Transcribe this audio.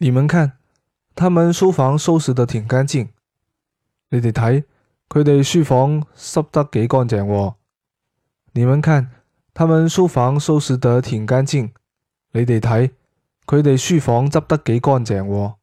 你们看，他们书房收拾得挺干净。你哋睇佢哋书房湿得几干净喎。你们看，他们书房收拾得挺干净。你哋睇佢哋书房执得几干净喎。